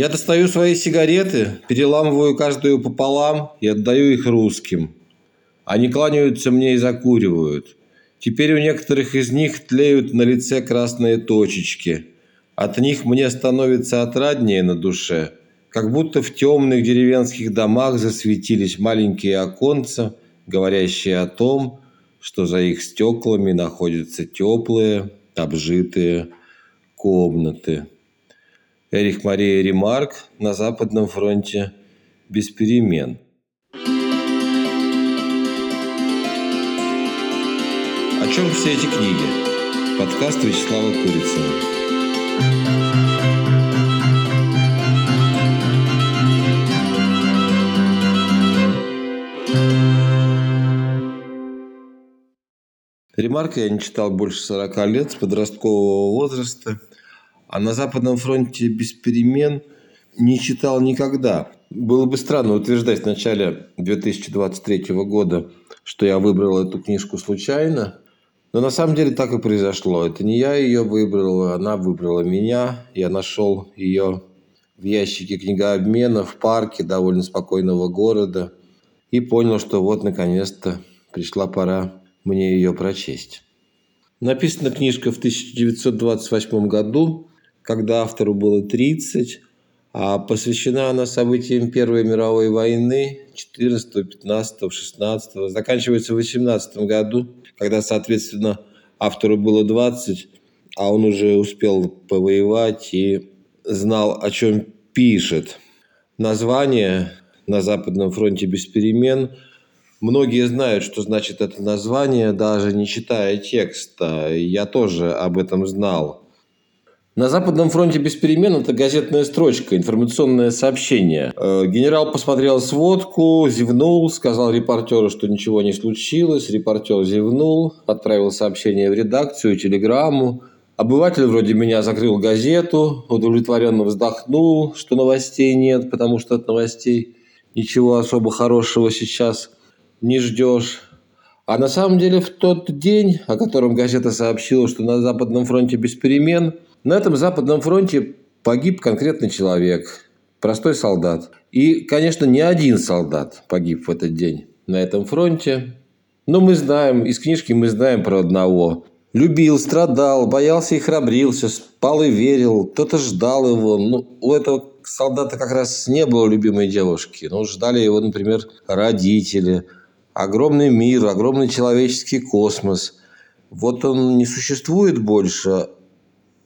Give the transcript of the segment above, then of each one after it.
Я достаю свои сигареты, переламываю каждую пополам и отдаю их русским. Они кланяются мне и закуривают. Теперь у некоторых из них тлеют на лице красные точечки. От них мне становится отраднее на душе, как будто в темных деревенских домах засветились маленькие оконца, говорящие о том, что за их стеклами находятся теплые, обжитые комнаты. Эрих Мария Ремарк на Западном фронте без перемен. О чем все эти книги? Подкаст Вячеслава Курицына. Ремарка я не читал больше 40 лет, с подросткового возраста – а на Западном фронте без перемен не читал никогда. Было бы странно утверждать в начале 2023 года, что я выбрал эту книжку случайно. Но на самом деле так и произошло. Это не я ее выбрал, она выбрала меня. Я нашел ее в ящике книгообмена в парке довольно спокойного города и понял, что вот наконец-то пришла пора мне ее прочесть. Написана книжка в 1928 году когда автору было 30, а посвящена она событиям Первой мировой войны 14, 15, 16, заканчивается в 18 году, когда, соответственно, автору было 20, а он уже успел повоевать и знал, о чем пишет. Название «На Западном фронте без перемен» Многие знают, что значит это название, даже не читая текста. Я тоже об этом знал. На Западном фронте без перемен это газетная строчка, информационное сообщение. Э, генерал посмотрел сводку, зевнул, сказал репортеру, что ничего не случилось. Репортер зевнул, отправил сообщение в редакцию, телеграмму. Обыватель вроде меня закрыл газету, удовлетворенно вздохнул, что новостей нет, потому что от новостей ничего особо хорошего сейчас не ждешь. А на самом деле в тот день, о котором газета сообщила, что на Западном фронте без перемен – на этом Западном фронте погиб конкретный человек, простой солдат. И, конечно, не один солдат погиб в этот день на этом фронте. Но мы знаем, из книжки мы знаем про одного. Любил, страдал, боялся и храбрился, спал и верил, кто-то ждал его. Ну, у этого солдата как раз не было любимой девушки. Но ждали его, например, родители. Огромный мир, огромный человеческий космос. Вот он не существует больше,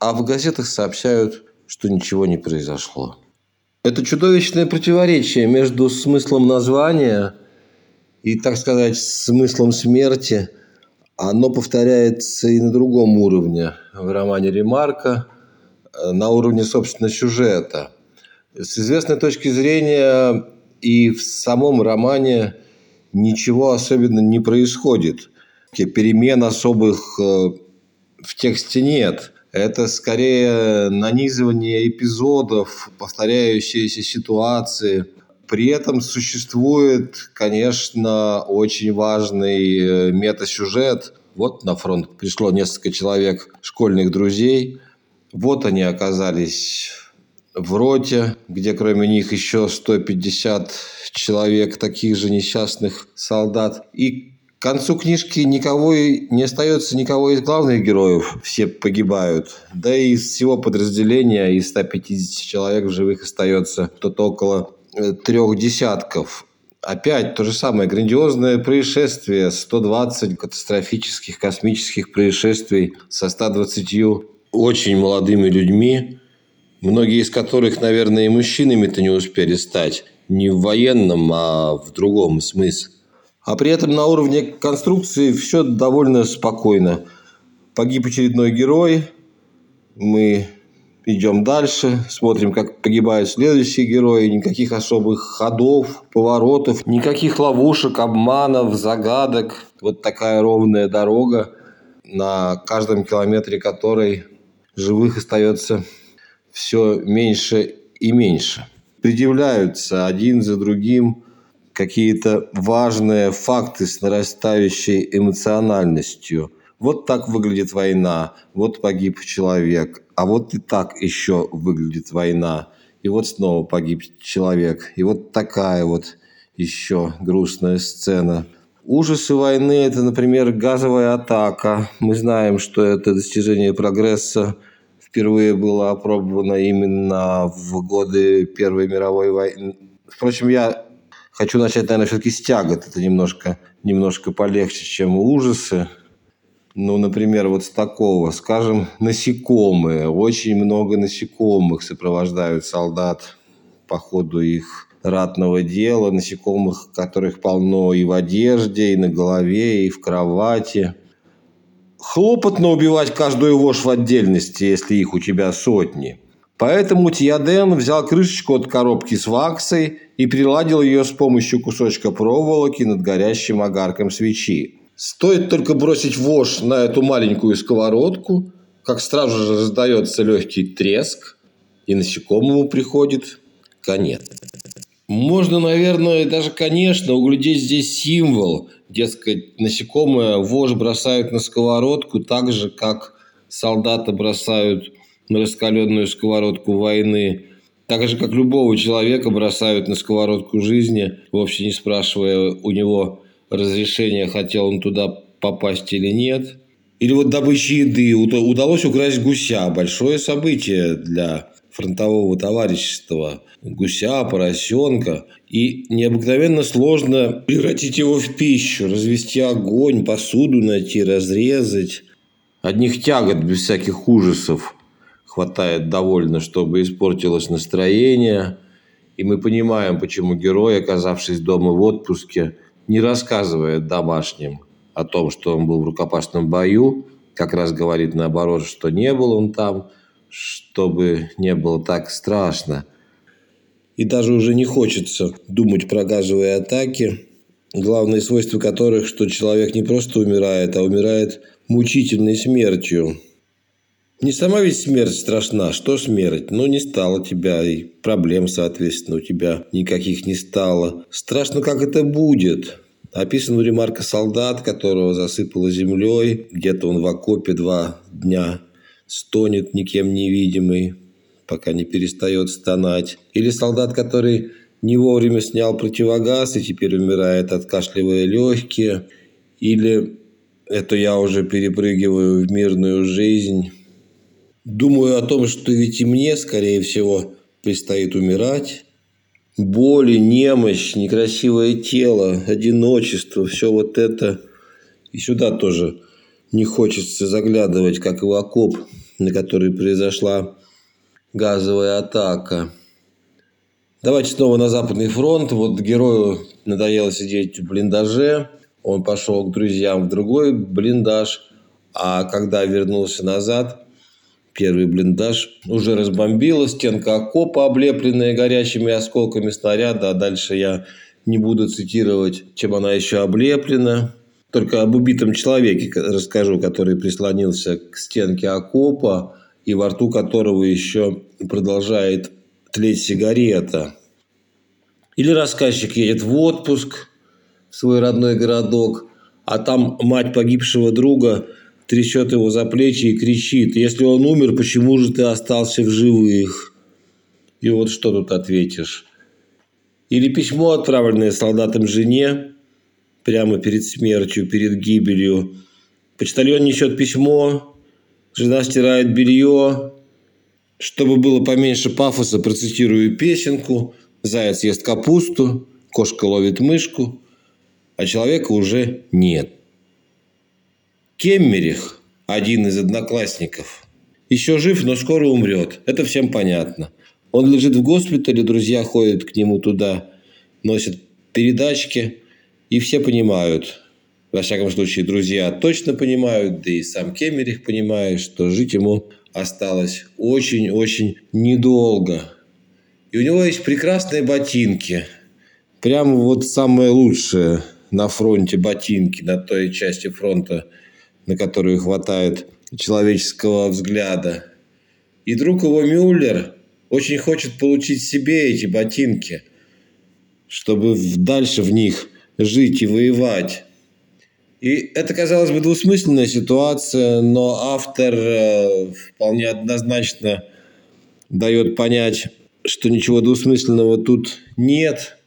а в газетах сообщают, что ничего не произошло. Это чудовищное противоречие между смыслом названия и, так сказать, смыслом смерти. Оно повторяется и на другом уровне в романе Ремарка, на уровне, собственно, сюжета. С известной точки зрения и в самом романе ничего особенно не происходит. Перемен особых э, в тексте нет. Это скорее нанизывание эпизодов, повторяющиеся ситуации. При этом существует, конечно, очень важный э, метасюжет. Вот на фронт пришло несколько человек, школьных друзей. Вот они оказались в роте, где кроме них еще 150 человек таких же несчастных солдат. И к концу книжки никого не остается никого из главных героев, все погибают. Да и из всего подразделения, из 150 человек в живых остается кто-то около э, трех десятков. Опять то же самое, грандиозное происшествие, 120 катастрофических космических происшествий со 120 очень молодыми людьми, многие из которых, наверное, и мужчинами-то не успели стать. Не в военном, а в другом смысле. А при этом на уровне конструкции все довольно спокойно. Погиб очередной герой, мы идем дальше, смотрим, как погибают следующие герои, никаких особых ходов, поворотов, никаких ловушек, обманов, загадок. Вот такая ровная дорога, на каждом километре которой живых остается все меньше и меньше. Предъявляются один за другим какие-то важные факты с нарастающей эмоциональностью. Вот так выглядит война, вот погиб человек, а вот и так еще выглядит война. и вот снова погиб человек. И вот такая вот еще грустная сцена. Ужасы войны – это, например, газовая атака. Мы знаем, что это достижение прогресса впервые было опробовано именно в годы Первой мировой войны. Впрочем, я хочу начать, наверное, все-таки с тягот. Это немножко, немножко полегче, чем ужасы. Ну, например, вот с такого, скажем, насекомые. Очень много насекомых сопровождают солдат по ходу их ратного дела, насекомых, которых полно и в одежде, и на голове, и в кровати. Хлопотно убивать каждую вошь в отдельности, если их у тебя сотни. Поэтому Тиаден взял крышечку от коробки с ваксой и приладил ее с помощью кусочка проволоки над горящим огарком свечи. Стоит только бросить вошь на эту маленькую сковородку, как сразу же раздается легкий треск, и насекомому приходит конец. Можно, наверное, даже, конечно, углядеть здесь символ. Дескать, насекомое вож бросают на сковородку так же, как солдаты бросают на раскаленную сковородку войны. Так же, как любого человека бросают на сковородку жизни, вовсе не спрашивая у него разрешения, хотел он туда попасть или нет. Или вот добыча еды. Удалось украсть гуся. Большое событие для фронтового товарищества, гуся, поросенка. И необыкновенно сложно превратить его в пищу, развести огонь, посуду найти, разрезать. Одних тягот без всяких ужасов хватает довольно, чтобы испортилось настроение. И мы понимаем, почему герой, оказавшись дома в отпуске, не рассказывает домашним о том, что он был в рукопашном бою, как раз говорит наоборот, что не был он там – чтобы не было так страшно. И даже уже не хочется думать про газовые атаки, главное свойство которых, что человек не просто умирает, а умирает мучительной смертью. Не сама ведь смерть страшна, что смерть? Ну, не стало тебя, и проблем, соответственно, у тебя никаких не стало. Страшно, как это будет. Описан у ремарка солдат, которого засыпало землей. Где-то он в окопе два дня стонет никем невидимый, пока не перестает стонать. Или солдат, который не вовремя снял противогаз и теперь умирает, откашливая легкие. Или это я уже перепрыгиваю в мирную жизнь. Думаю о том, что ведь и мне, скорее всего, предстоит умирать. Боли, немощь, некрасивое тело, одиночество, все вот это. И сюда тоже не хочется заглядывать, как в окоп, на который произошла газовая атака. Давайте снова на Западный фронт. Вот герою надоело сидеть в блиндаже. Он пошел к друзьям в другой блиндаж. А когда вернулся назад, первый блиндаж уже разбомбила, стенка окопа, облепленная горячими осколками снаряда. А дальше я не буду цитировать, чем она еще облеплена. Только об убитом человеке расскажу, который прислонился к стенке окопа и во рту которого еще продолжает тлеть сигарета. Или рассказчик едет в отпуск в свой родной городок, а там мать погибшего друга трясет его за плечи и кричит, если он умер, почему же ты остался в живых? И вот что тут ответишь? Или письмо, отправленное солдатам жене, прямо перед смертью, перед гибелью. Почтальон несет письмо, жена стирает белье. Чтобы было поменьше пафоса, процитирую песенку. Заяц ест капусту, кошка ловит мышку, а человека уже нет. Кеммерих, один из одноклассников, еще жив, но скоро умрет. Это всем понятно. Он лежит в госпитале, друзья ходят к нему туда, носят передачки – и все понимают, во всяком случае, друзья точно понимают, да и сам Кемерих понимает, что жить ему осталось очень-очень недолго. И у него есть прекрасные ботинки. Прямо вот самое лучшее на фронте ботинки, на той части фронта, на которую хватает человеческого взгляда. И друг его Мюллер очень хочет получить себе эти ботинки, чтобы дальше в них жить и воевать. И это, казалось бы, двусмысленная ситуация, но автор э, вполне однозначно дает понять что ничего двусмысленного тут нет.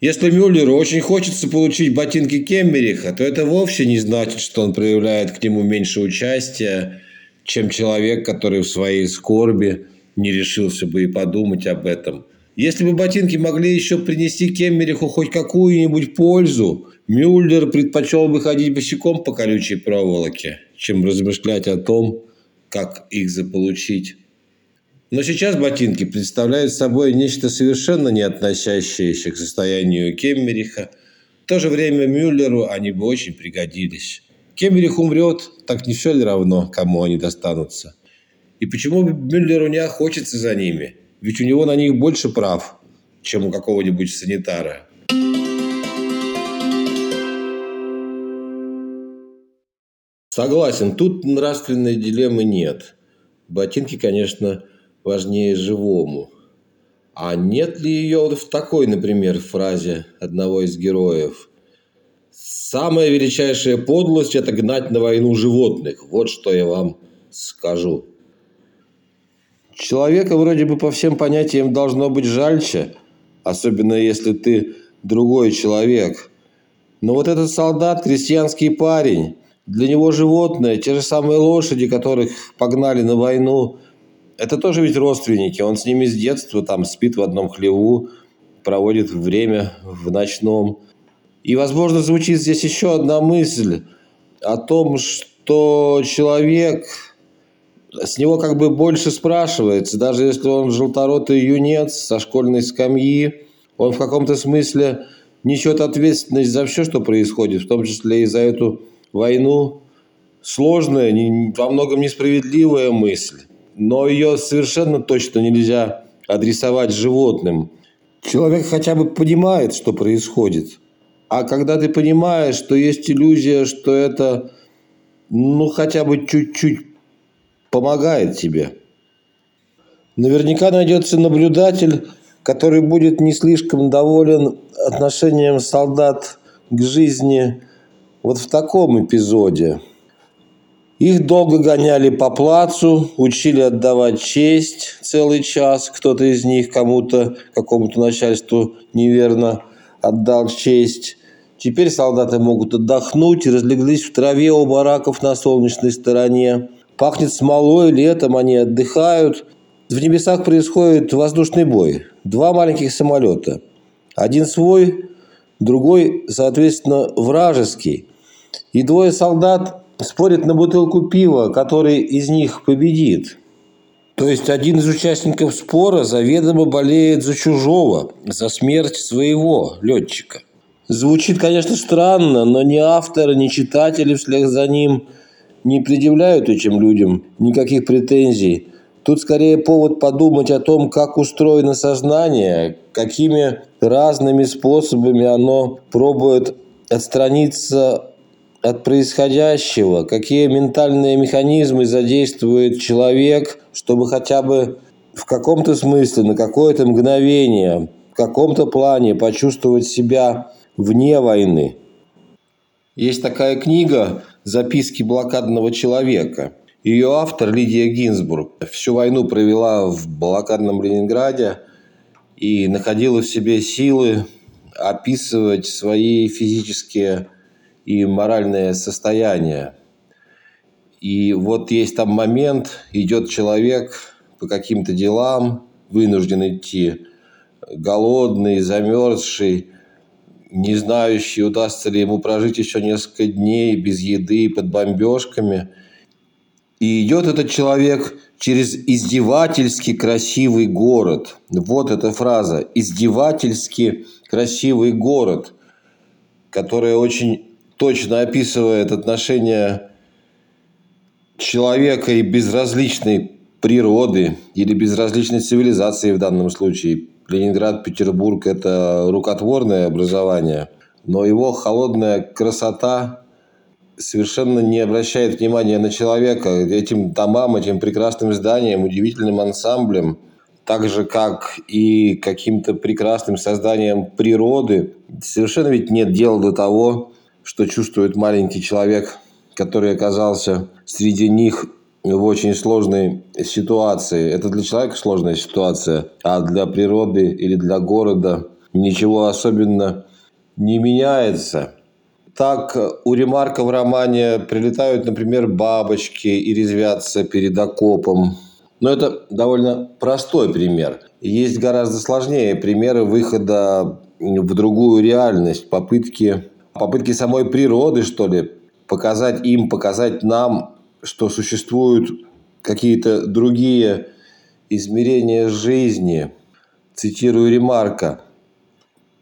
Если Мюллеру очень хочется получить ботинки Кембериха, то это вовсе не значит, что он проявляет к нему меньше участия, чем человек, который в своей скорби не решился бы и подумать об этом. Если бы ботинки могли еще принести Кембериху хоть какую-нибудь пользу, Мюллер предпочел бы ходить босиком по колючей проволоке, чем размышлять о том, как их заполучить. Но сейчас ботинки представляют собой нечто совершенно не относящееся к состоянию Кеммериха. В то же время Мюллеру они бы очень пригодились. Кеммерих умрет, так не все ли равно, кому они достанутся? И почему Мюллеру не охотиться за ними? Ведь у него на них больше прав, чем у какого-нибудь санитара. Согласен, тут нравственной дилеммы нет. Ботинки, конечно, важнее живому. А нет ли ее в такой, например, фразе одного из героев? «Самая величайшая подлость – это гнать на войну животных. Вот что я вам скажу». Человека вроде бы по всем понятиям должно быть жальче, особенно если ты другой человек. Но вот этот солдат – крестьянский парень. Для него животное, те же самые лошади, которых погнали на войну – это тоже ведь родственники. Он с ними с детства там спит в одном хлеву, проводит время в ночном. И, возможно, звучит здесь еще одна мысль о том, что человек, с него как бы больше спрашивается, даже если он желторотый юнец со школьной скамьи, он в каком-то смысле несет ответственность за все, что происходит, в том числе и за эту войну. Сложная, во многом несправедливая мысль но ее совершенно точно нельзя адресовать животным. Человек хотя бы понимает, что происходит. А когда ты понимаешь, что есть иллюзия, что это ну хотя бы чуть-чуть помогает тебе. Наверняка найдется наблюдатель, который будет не слишком доволен отношением солдат к жизни вот в таком эпизоде – их долго гоняли по плацу, учили отдавать честь целый час. Кто-то из них кому-то, какому-то начальству неверно отдал честь. Теперь солдаты могут отдохнуть и разлеглись в траве у бараков на солнечной стороне. Пахнет смолой, летом они отдыхают. В небесах происходит воздушный бой. Два маленьких самолета. Один свой, другой, соответственно, вражеский. И двое солдат спорит на бутылку пива, который из них победит. То есть один из участников спора заведомо болеет за чужого, за смерть своего летчика. Звучит, конечно, странно, но ни авторы, ни читатели вслед за ним не предъявляют этим людям никаких претензий. Тут скорее повод подумать о том, как устроено сознание, какими разными способами оно пробует отстраниться от происходящего, какие ментальные механизмы задействует человек, чтобы хотя бы в каком-то смысле, на какое-то мгновение, в каком-то плане почувствовать себя вне войны. Есть такая книга «Записки блокадного человека». Ее автор Лидия Гинзбург всю войну провела в блокадном Ленинграде и находила в себе силы описывать свои физические и моральное состояние. И вот есть там момент, идет человек по каким-то делам, вынужден идти, голодный, замерзший, не знающий, удастся ли ему прожить еще несколько дней без еды, под бомбежками. И идет этот человек через издевательски красивый город. Вот эта фраза. Издевательски красивый город, которая очень точно описывает отношения человека и безразличной природы или безразличной цивилизации в данном случае. Ленинград, Петербург – это рукотворное образование, но его холодная красота совершенно не обращает внимания на человека. Этим домам, этим прекрасным зданиям, удивительным ансамблем, так же, как и каким-то прекрасным созданием природы, совершенно ведь нет дела до того, что чувствует маленький человек, который оказался среди них в очень сложной ситуации. Это для человека сложная ситуация, а для природы или для города ничего особенно не меняется. Так у Ремарка в романе прилетают, например, бабочки и резвятся перед окопом. Но это довольно простой пример. Есть гораздо сложнее примеры выхода в другую реальность, попытки, попытки самой природы, что ли, показать им, показать нам, что существуют какие-то другие измерения жизни. Цитирую Ремарка.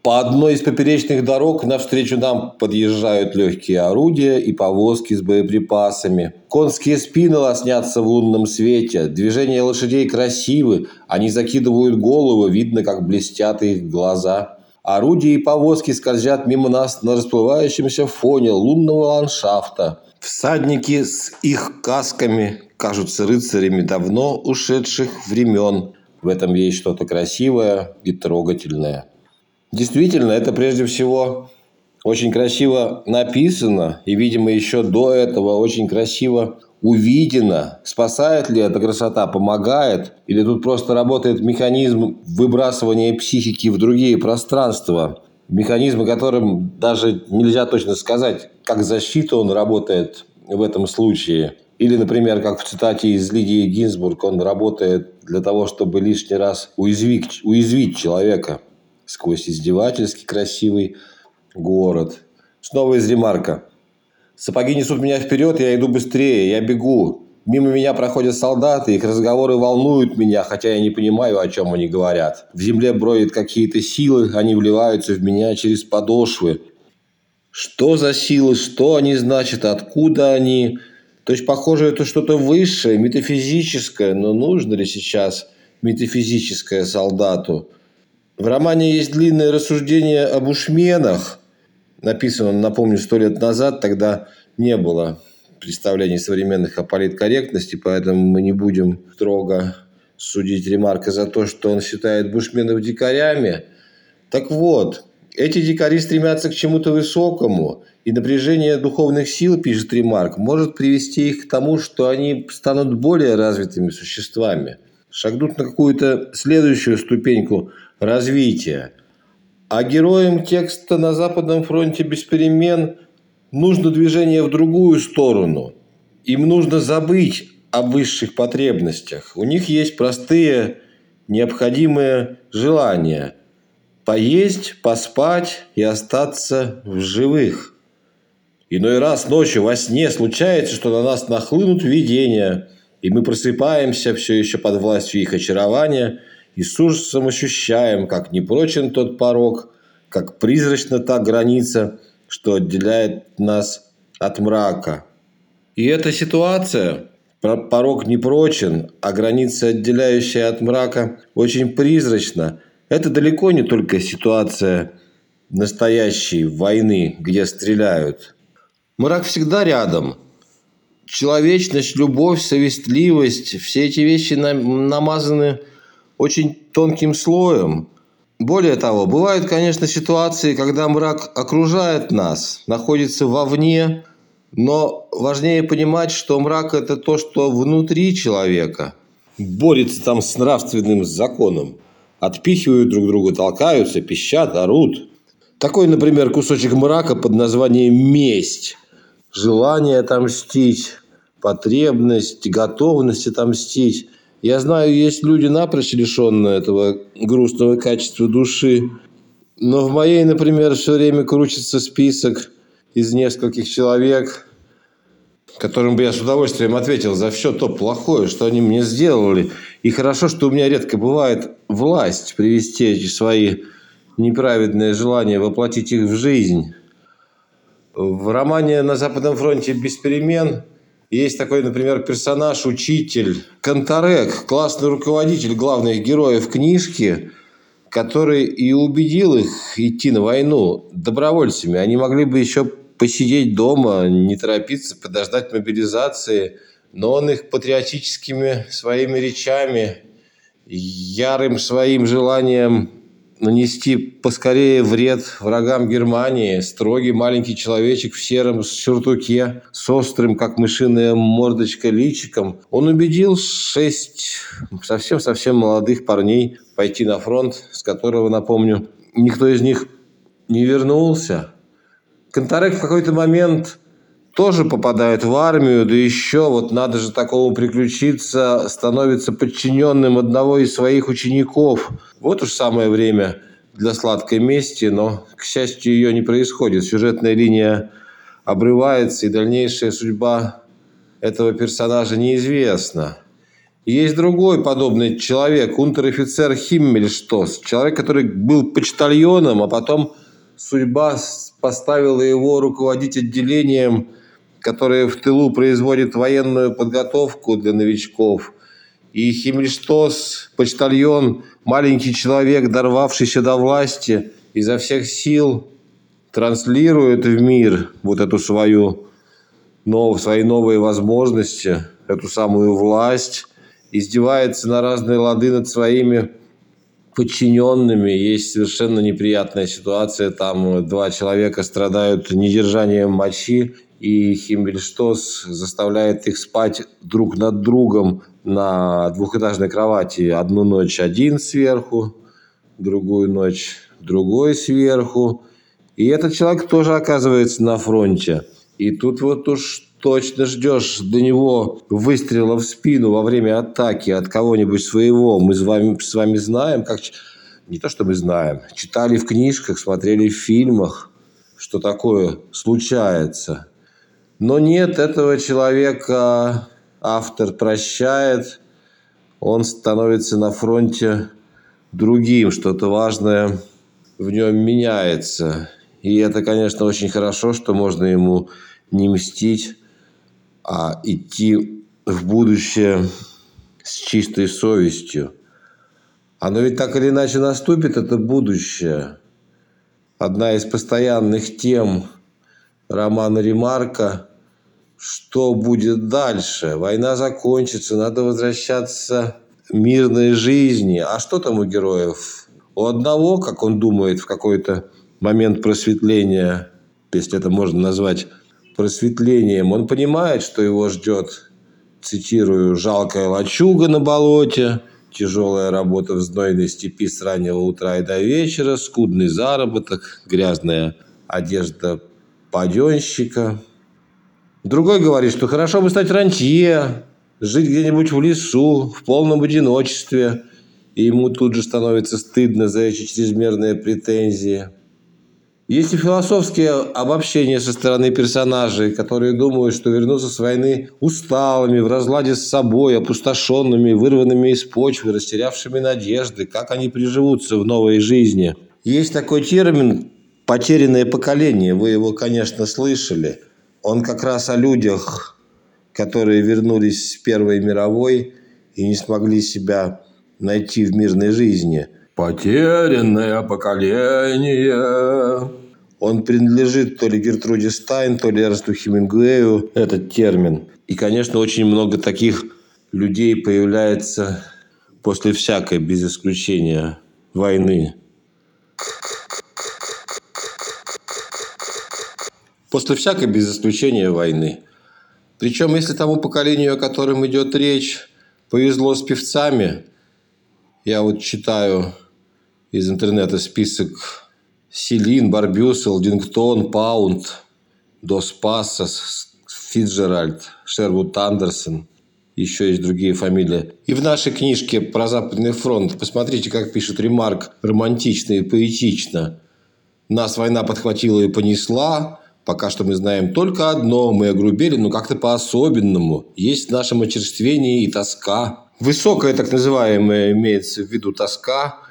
По одной из поперечных дорог навстречу нам подъезжают легкие орудия и повозки с боеприпасами. Конские спины лоснятся в лунном свете. Движения лошадей красивы. Они закидывают головы, видно, как блестят их глаза. Орудия и повозки скользят мимо нас на расплывающемся фоне лунного ландшафта. Всадники с их касками кажутся рыцарями давно ушедших времен. В этом есть что-то красивое и трогательное. Действительно, это прежде всего очень красиво написано, и, видимо, еще до этого очень красиво увидено. Спасает ли эта красота, помогает, или тут просто работает механизм выбрасывания психики в другие пространства, механизм, о котором даже нельзя точно сказать, как защита он работает в этом случае. Или, например, как в цитате из Лидии Гинзбург, он работает для того, чтобы лишний раз уязвить, уязвить человека сквозь издевательски красивый город. Снова из ремарка. Сапоги несут меня вперед, я иду быстрее, я бегу. Мимо меня проходят солдаты, их разговоры волнуют меня, хотя я не понимаю, о чем они говорят. В земле бродят какие-то силы, они вливаются в меня через подошвы. Что за силы, что они значат, откуда они? То есть, похоже, это что-то высшее, метафизическое, но нужно ли сейчас метафизическое солдату? В романе есть длинное рассуждение об ушменах. Написано, напомню, сто лет назад, тогда не было представлений современных о политкорректности, поэтому мы не будем строго судить Ремарка за то, что он считает бушменов дикарями. Так вот, эти дикари стремятся к чему-то высокому, и напряжение духовных сил, пишет Ремарк, может привести их к тому, что они станут более развитыми существами, шагнут на какую-то следующую ступеньку развития. А героям текста на Западном фронте без перемен нужно движение в другую сторону. Им нужно забыть о высших потребностях. У них есть простые, необходимые желания – поесть, поспать и остаться в живых. Иной раз ночью во сне случается, что на нас нахлынут видения, и мы просыпаемся все еще под властью их очарования и с ужасом ощущаем, как непрочен тот порог, как призрачна та граница, что отделяет нас от мрака. И эта ситуация, порог не прочен, а граница, отделяющая от мрака, очень призрачна – это далеко не только ситуация настоящей войны, где стреляют. Мрак всегда рядом. Человечность, любовь, совестливость – все эти вещи намазаны очень тонким слоем. Более того, бывают, конечно, ситуации, когда мрак окружает нас, находится вовне, но важнее понимать, что мрак – это то, что внутри человека, борется там с нравственным законом отпихивают друг друга, толкаются, пищат, орут. Такой, например, кусочек мрака под названием «месть». Желание отомстить, потребность, готовность отомстить. Я знаю, есть люди, напрочь лишенные этого грустного качества души. Но в моей, например, все время крутится список из нескольких человек, которым бы я с удовольствием ответил за все то плохое, что они мне сделали. И хорошо, что у меня редко бывает власть привести эти свои неправедные желания, воплотить их в жизнь. В романе «На Западном фронте без перемен» есть такой, например, персонаж, учитель, Контарек, классный руководитель главных героев книжки, который и убедил их идти на войну добровольцами. Они могли бы еще посидеть дома, не торопиться, подождать мобилизации. Но он их патриотическими своими речами, ярым своим желанием нанести поскорее вред врагам Германии. Строгий маленький человечек в сером сюртуке с острым, как мышиная мордочка, личиком. Он убедил шесть совсем-совсем молодых парней пойти на фронт, с которого, напомню, никто из них не вернулся. Контарек в какой-то момент тоже попадает в армию, да еще вот надо же такому приключиться, становится подчиненным одного из своих учеников. Вот уж самое время для сладкой мести, но, к счастью, ее не происходит. Сюжетная линия обрывается, и дальнейшая судьба этого персонажа неизвестна. есть другой подобный человек, унтер-офицер Химмельштос, человек, который был почтальоном, а потом судьба поставила его руководить отделением которая в тылу производит военную подготовку для новичков. И Химмельштос, почтальон, маленький человек, дорвавшийся до власти, изо всех сил транслирует в мир вот эту свою, нов, свои новые возможности, эту самую власть, издевается на разные лады над своими подчиненными. Есть совершенно неприятная ситуация. Там два человека страдают недержанием мочи, и Химмельштос заставляет их спать друг над другом на двухэтажной кровати. Одну ночь один сверху, другую ночь другой сверху. И этот человек тоже оказывается на фронте. И тут вот уж точно ждешь до него выстрела в спину во время атаки от кого-нибудь своего. Мы с вами, с вами знаем, как... Не то, что мы знаем. Читали в книжках, смотрели в фильмах, что такое случается. Но нет, этого человека автор прощает. Он становится на фронте другим, что-то важное в нем меняется. И это, конечно, очень хорошо, что можно ему не мстить, а идти в будущее с чистой совестью. Оно ведь так или иначе наступит, это будущее. Одна из постоянных тем романа Ремарка «Что будет дальше? Война закончится, надо возвращаться к мирной жизни». А что там у героев? У одного, как он думает, в какой-то момент просветления, если это можно назвать просветлением, он понимает, что его ждет, цитирую, «жалкая лачуга на болоте», тяжелая работа в знойной степи с раннего утра и до вечера, скудный заработок, грязная одежда паденщика. Другой говорит, что хорошо бы стать рантье, жить где-нибудь в лесу, в полном одиночестве. И ему тут же становится стыдно за эти чрезмерные претензии. Есть и философские обобщения со стороны персонажей, которые думают, что вернутся с войны усталыми, в разладе с собой, опустошенными, вырванными из почвы, растерявшими надежды, как они приживутся в новой жизни. Есть такой термин «потерянное поколение», вы его, конечно, слышали. Он как раз о людях, которые вернулись с Первой мировой и не смогли себя найти в мирной жизни – Потерянное поколение. Он принадлежит то ли Гертруде Стайн, то ли Эрнсту Хемингуэю, этот термин. И, конечно, очень много таких людей появляется после всякой, без исключения, войны. После всякой, без исключения, войны. Причем, если тому поколению, о котором идет речь, повезло с певцами, я вот читаю из интернета список Селин, Барбюс, Элдингтон, Паунд, Дос Пассас, Фиджеральд, Шервуд Андерсон. Еще есть другие фамилии. И в нашей книжке про Западный фронт посмотрите, как пишет Ремарк романтично и поэтично. Нас война подхватила и понесла. Пока что мы знаем только одно. Мы огрубели, но как-то по-особенному. Есть в нашем очерствении и тоска. Высокая так называемая имеется в виду тоска –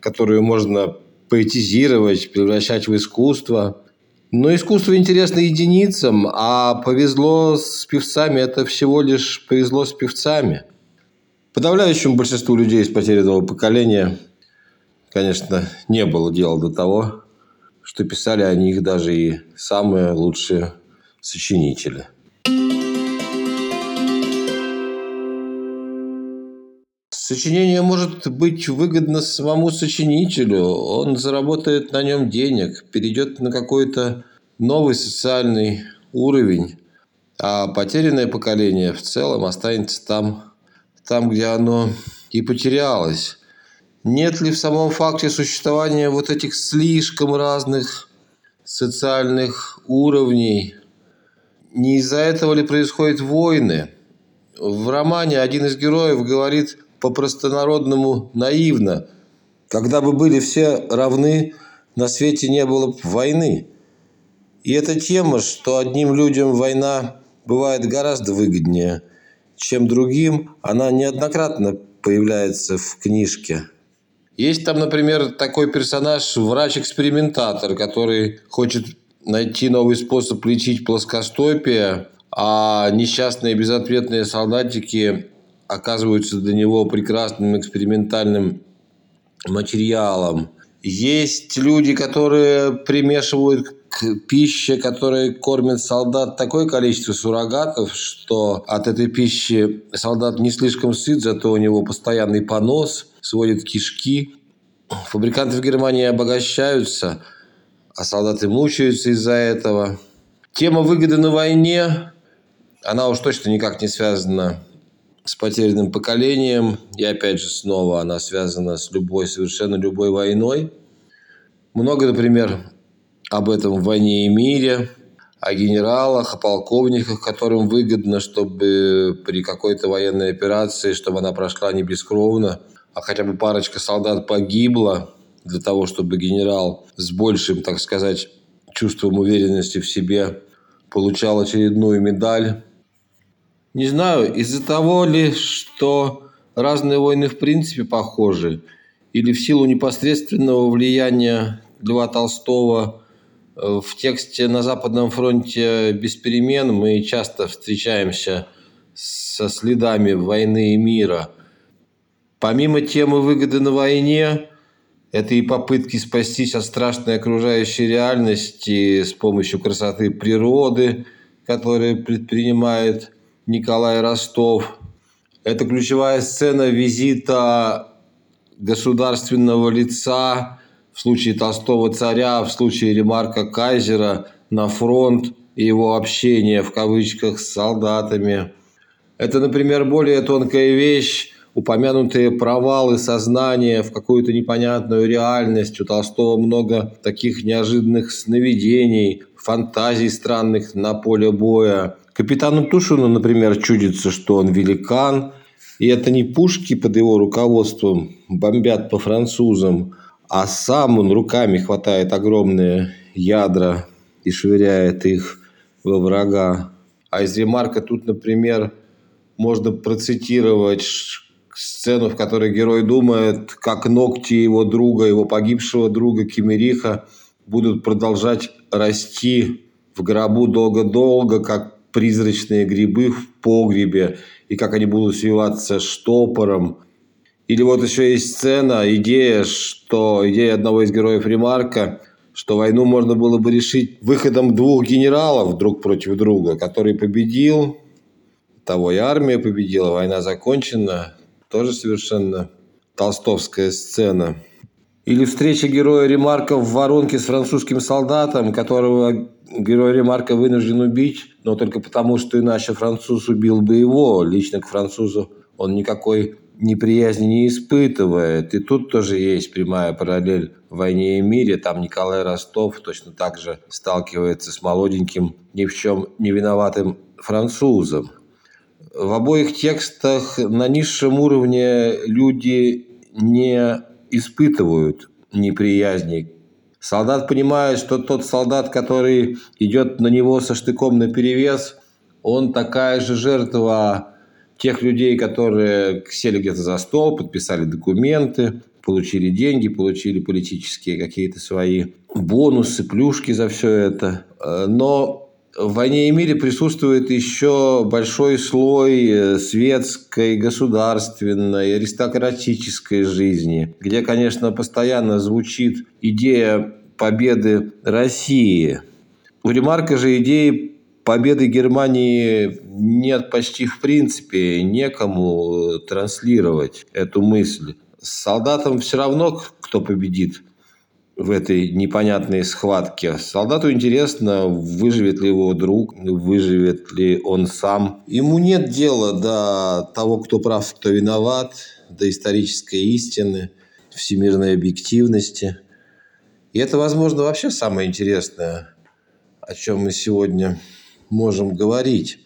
которую можно поэтизировать, превращать в искусство. Но искусство интересно единицам, а повезло с певцами – это всего лишь повезло с певцами. Подавляющему большинству людей из потерянного поколения, конечно, не было дела до того, что писали о них даже и самые лучшие сочинители – Сочинение может быть выгодно самому сочинителю. Он заработает на нем денег, перейдет на какой-то новый социальный уровень. А потерянное поколение в целом останется там, там, где оно и потерялось. Нет ли в самом факте существования вот этих слишком разных социальных уровней? Не из-за этого ли происходят войны? В романе один из героев говорит по-простонародному наивно. Когда бы были все равны, на свете не было бы войны. И эта тема, что одним людям война бывает гораздо выгоднее, чем другим, она неоднократно появляется в книжке. Есть там, например, такой персонаж, врач-экспериментатор, который хочет найти новый способ лечить плоскостопие, а несчастные безответные солдатики оказываются для него прекрасным экспериментальным материалом. Есть люди, которые примешивают к пище, которой кормят солдат, такое количество суррогатов, что от этой пищи солдат не слишком сыт, зато у него постоянный понос, сводит кишки. Фабриканты в Германии обогащаются, а солдаты мучаются из-за этого. Тема выгоды на войне, она уж точно никак не связана с потерянным поколением. И опять же, снова она связана с любой, совершенно любой войной. Много, например, об этом в «Войне и мире», о генералах, о полковниках, которым выгодно, чтобы при какой-то военной операции, чтобы она прошла не бескровно, а хотя бы парочка солдат погибла для того, чтобы генерал с большим, так сказать, чувством уверенности в себе получал очередную медаль. Не знаю, из-за того ли, что разные войны в принципе похожи, или в силу непосредственного влияния Льва Толстого в тексте на Западном фронте без перемен мы часто встречаемся со следами войны и мира. Помимо темы выгоды на войне, это и попытки спастись от страшной окружающей реальности с помощью красоты природы, которую предпринимает Николай Ростов. Это ключевая сцена визита государственного лица в случае Толстого царя, в случае Ремарка Кайзера на фронт и его общение в кавычках с солдатами. Это, например, более тонкая вещь, упомянутые провалы сознания в какую-то непонятную реальность. У Толстого много таких неожиданных сновидений, фантазий странных на поле боя. Капитану Тушину, например, чудится, что он великан, и это не пушки под его руководством бомбят по французам, а сам он руками хватает огромные ядра и швыряет их во врага. А из ремарка тут, например, можно процитировать сцену, в которой герой думает, как ногти его друга, его погибшего друга Кемериха будут продолжать расти в гробу долго-долго, как призрачные грибы в погребе, и как они будут свиваться штопором, или вот еще есть сцена, идея, что идея одного из героев Ремарка, что войну можно было бы решить выходом двух генералов друг против друга, который победил, того и армия победила, война закончена. Тоже совершенно толстовская сцена. Или встреча героя Ремарка в воронке с французским солдатом, которого герой Ремарка вынужден убить, но только потому, что иначе француз убил бы его. Лично к французу он никакой неприязни не испытывает. И тут тоже есть прямая параллель в «Войне и мире». Там Николай Ростов точно так же сталкивается с молоденьким, ни в чем не виноватым французом. В обоих текстах на низшем уровне люди не испытывают неприязни. Солдат понимает, что тот солдат, который идет на него со штыком на перевес, он такая же жертва тех людей, которые сели где-то за стол, подписали документы, получили деньги, получили политические какие-то свои бонусы, плюшки за все это. Э, но в «Войне и мире» присутствует еще большой слой э, светской, государственной, аристократической жизни, где, конечно, постоянно звучит идея победы России. У Ремарка же идеи победы Германии нет почти в принципе, некому транслировать эту мысль. Солдатам все равно, кто победит в этой непонятной схватке. Солдату интересно, выживет ли его друг, выживет ли он сам. Ему нет дела до того, кто прав, кто виноват, до исторической истины, всемирной объективности. И это, возможно, вообще самое интересное, о чем мы сегодня можем говорить.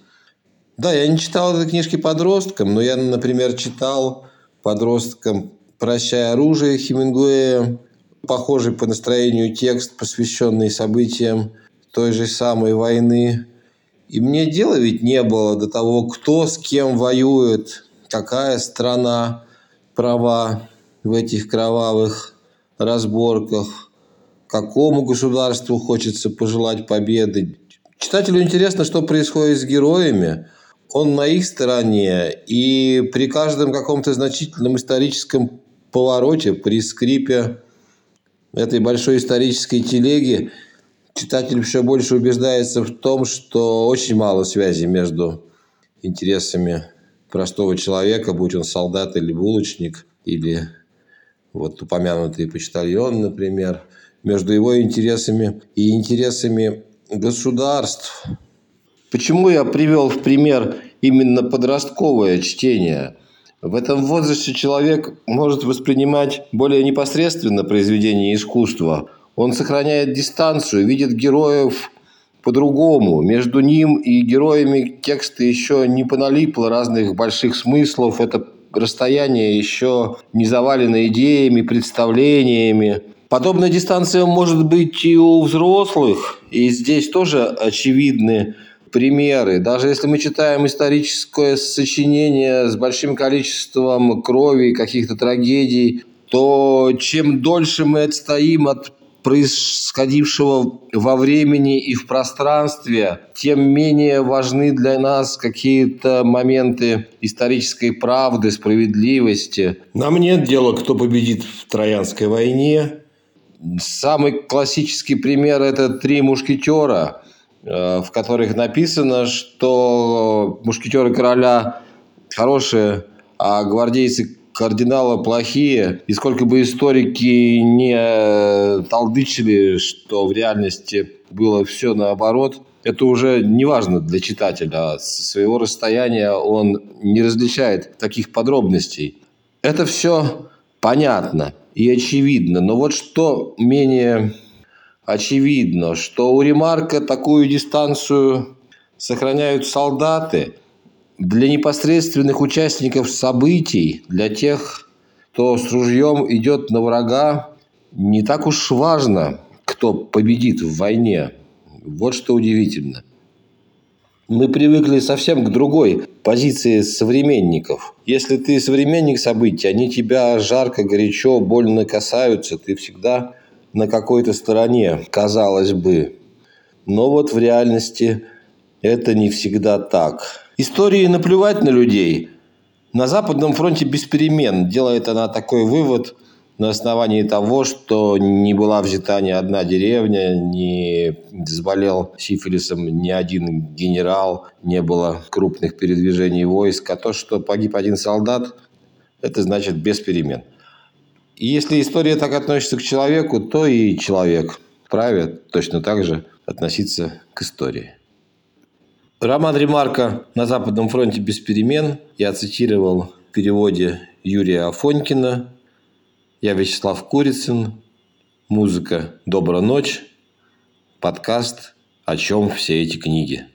Да, я не читал этой книжки подросткам, но я, например, читал подросткам «Прощай оружие» Хемингуэя, похожий по настроению текст, посвященный событиям той же самой войны. И мне дела ведь не было до того, кто с кем воюет, какая страна права в этих кровавых разборках, какому государству хочется пожелать победы. Читателю интересно, что происходит с героями. Он на их стороне, и при каждом каком-то значительном историческом повороте, при скрипе этой большой исторической телеги читатель все больше убеждается в том, что очень мало связи между интересами простого человека, будь он солдат или булочник, или вот упомянутый почтальон, например, между его интересами и интересами государств. Почему я привел в пример именно подростковое чтение? В этом возрасте человек может воспринимать более непосредственно произведение искусства. Он сохраняет дистанцию, видит героев по-другому. Между ним и героями текста еще не поналипло разных больших смыслов. Это расстояние еще не завалено идеями, представлениями. Подобная дистанция может быть и у взрослых. И здесь тоже очевидны примеры. Даже если мы читаем историческое сочинение с большим количеством крови, каких-то трагедий, то чем дольше мы отстоим от происходившего во времени и в пространстве, тем менее важны для нас какие-то моменты исторической правды, справедливости. Нам нет дела, кто победит в Троянской войне. Самый классический пример – это «Три мушкетера», в которых написано, что мушкетеры короля хорошие, а гвардейцы кардинала плохие. И сколько бы историки не толдычили, что в реальности было все наоборот, это уже не важно для читателя. Со своего расстояния он не различает таких подробностей. Это все понятно и очевидно. Но вот что менее очевидно, что у Ремарка такую дистанцию сохраняют солдаты для непосредственных участников событий, для тех, кто с ружьем идет на врага, не так уж важно, кто победит в войне. Вот что удивительно. Мы привыкли совсем к другой позиции современников. Если ты современник событий, они тебя жарко, горячо, больно касаются, ты всегда на какой-то стороне, казалось бы. Но вот в реальности это не всегда так. Истории наплевать на людей. На Западном фронте без перемен. Делает она такой вывод на основании того, что не была взята ни одна деревня, не заболел сифилисом ни один генерал, не было крупных передвижений войск. А то, что погиб один солдат, это значит без перемен. Если история так относится к человеку, то и человек вправе точно так же относиться к истории. Роман Ремарка «На Западном фронте без перемен» я цитировал в переводе Юрия Афонькина. Я Вячеслав Курицын. Музыка «Добрая ночь». Подкаст «О чем все эти книги».